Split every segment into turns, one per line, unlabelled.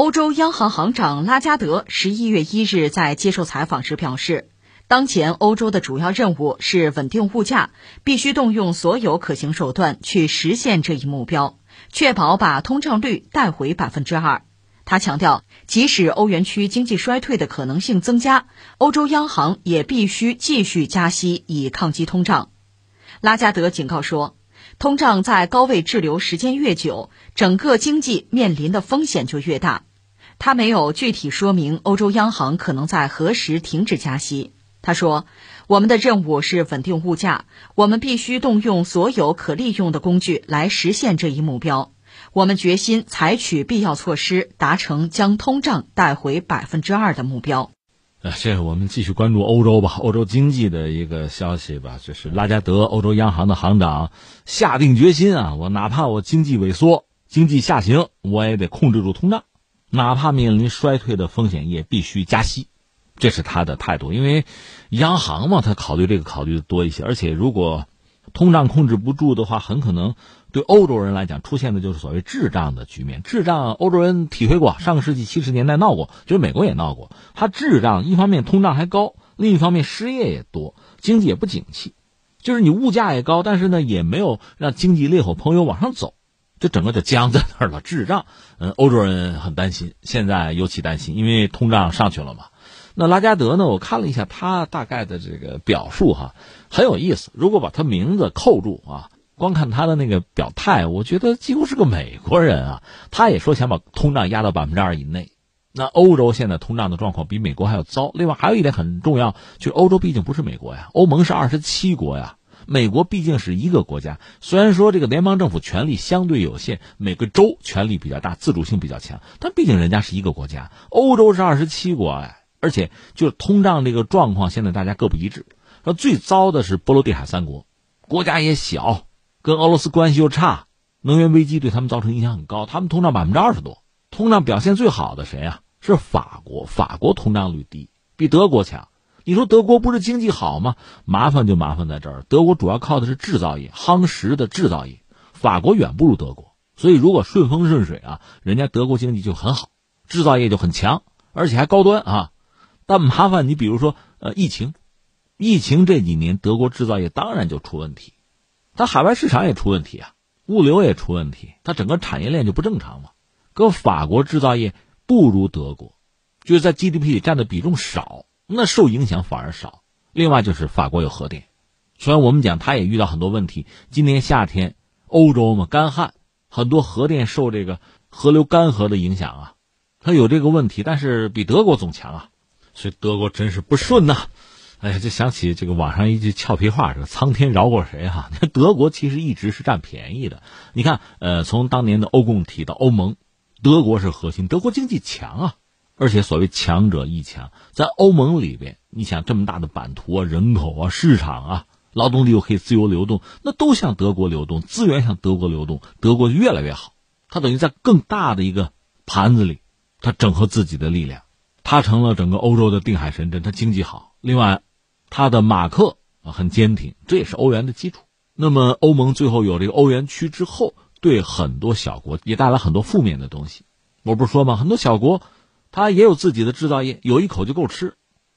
欧洲央行行长拉加德十一月一日在接受采访时表示，当前欧洲的主要任务是稳定物价，必须动用所有可行手段去实现这一目标，确保把通胀率带回百分之二。他强调，即使欧元区经济衰退的可能性增加，欧洲央行也必须继续加息以抗击通胀。拉加德警告说，通胀在高位滞留时间越久，整个经济面临的风险就越大。他没有具体说明欧洲央行可能在何时停止加息。他说：“我们的任务是稳定物价，我们必须动用所有可利用的工具来实现这一目标。我们决心采取必要措施，达成将通胀带回百分之二的目标。”
啊，这我们继续关注欧洲吧，欧洲经济的一个消息吧，就是拉加德欧洲央行的行长下定决心啊，我哪怕我经济萎缩、经济下行，我也得控制住通胀，哪怕面临衰退的风险，也必须加息，这是他的态度。因为央行嘛，他考虑这个考虑的多一些，而且如果通胀控制不住的话，很可能。对欧洲人来讲，出现的就是所谓滞胀的局面。滞胀，欧洲人体会过，上个世纪七十年代闹过，就是美国也闹过。它滞胀，一方面通胀还高，另一方面失业也多，经济也不景气。就是你物价也高，但是呢，也没有让经济烈火烹油往上走，这整个就僵在那儿了。滞胀，嗯，欧洲人很担心，现在尤其担心，因为通胀上去了嘛。那拉加德呢？我看了一下他大概的这个表述，哈，很有意思。如果把他名字扣住啊。光看他的那个表态，我觉得几乎是个美国人啊。他也说想把通胀压到百分之二以内。那欧洲现在通胀的状况比美国还要糟。另外还有一点很重要，就是欧洲毕竟不是美国呀，欧盟是二十七国呀，美国毕竟是一个国家。虽然说这个联邦政府权力相对有限，每个州权力比较大，自主性比较强，但毕竟人家是一个国家。欧洲是二十七国哎，而且就是通胀这个状况，现在大家各不一致。说最糟的是波罗的海三国，国家也小。跟俄罗斯关系又差，能源危机对他们造成影响很高。他们通胀百分之二十多，通胀表现最好的谁啊？是法国，法国通胀率低，比德国强。你说德国不是经济好吗？麻烦就麻烦在这儿，德国主要靠的是制造业，夯实的制造业。法国远不如德国，所以如果顺风顺水啊，人家德国经济就很好，制造业就很强，而且还高端啊。但麻烦你比如说呃疫情，疫情这几年德国制造业当然就出问题。它海外市场也出问题啊，物流也出问题，它整个产业链就不正常嘛。搁法国制造业不如德国，就是在 GDP 里占的比重少，那受影响反而少。另外就是法国有核电，虽然我们讲它也遇到很多问题，今年夏天欧洲嘛干旱，很多核电受这个河流干涸的影响啊，它有这个问题，但是比德国总强啊，所以德国真是不顺呐。哎呀，就想起这个网上一句俏皮话，说“苍天饶过谁”哈。那德国其实一直是占便宜的。你看，呃，从当年的欧共体到欧盟，德国是核心。德国经济强啊，而且所谓强者亦强，在欧盟里边，你想这么大的版图啊、人口啊、市场啊、劳动力又可以自由流动，那都向德国流动，资源向德国流动，德国越来越好。它等于在更大的一个盘子里，它整合自己的力量，它成了整个欧洲的定海神针。它经济好，另外。它的马克很坚挺，这也是欧元的基础。那么欧盟最后有这个欧元区之后，对很多小国也带来很多负面的东西。我不是说吗？很多小国，它也有自己的制造业，有一口就够吃。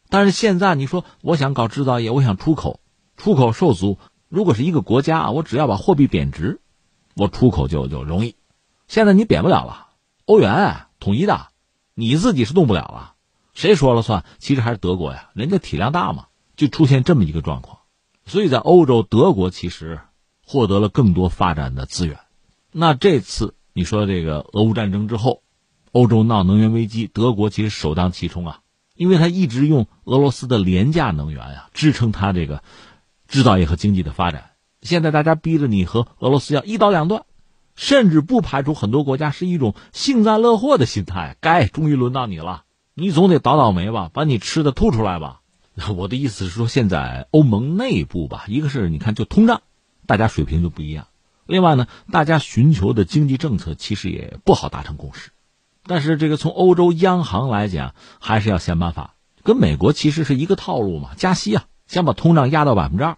但是现在你说，我想搞制造业，我想出口，出口受阻。如果是一个国家，我只要把货币贬值，我出口就就容易。现在你贬不了了，欧元啊统一的，你自己是动不了了，谁说了算？其实还是德国呀，人家体量大嘛。就出现这么一个状况，所以在欧洲，德国其实获得了更多发展的资源。那这次你说这个俄乌战争之后，欧洲闹能源危机，德国其实首当其冲啊，因为他一直用俄罗斯的廉价能源呀支撑他这个制造业和经济的发展。现在大家逼着你和俄罗斯要一刀两断，甚至不排除很多国家是一种幸灾乐祸的心态。该终于轮到你了，你总得倒倒霉吧，把你吃的吐出来吧。我的意思是说，现在欧盟内部吧，一个是你看就通胀，大家水平就不一样；另外呢，大家寻求的经济政策其实也不好达成共识。但是这个从欧洲央行来讲，还是要想办法，跟美国其实是一个套路嘛，加息啊，想把通胀压到百分之二。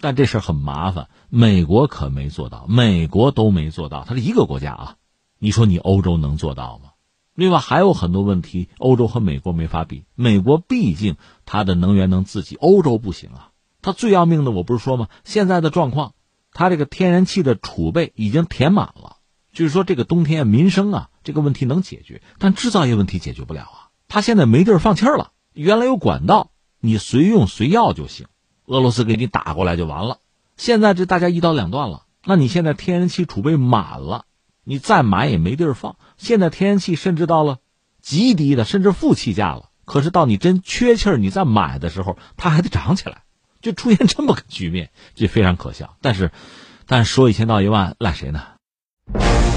但这事很麻烦，美国可没做到，美国都没做到，它是一个国家啊，你说你欧洲能做到吗？另外还有很多问题，欧洲和美国没法比。美国毕竟它的能源能自己，欧洲不行啊。它最要命的，我不是说吗？现在的状况，它这个天然气的储备已经填满了，就是说这个冬天民生啊这个问题能解决，但制造业问题解决不了啊。它现在没地儿放气儿了，原来有管道，你随用随要就行，俄罗斯给你打过来就完了。现在这大家一刀两断了，那你现在天然气储备满了。你再买也没地儿放，现在天然气甚至到了极低的，甚至负气价了。可是到你真缺气儿，你再买的时候，它还得涨起来，就出现这么个局面，这非常可笑。但是，但说一千道一万，赖谁呢？you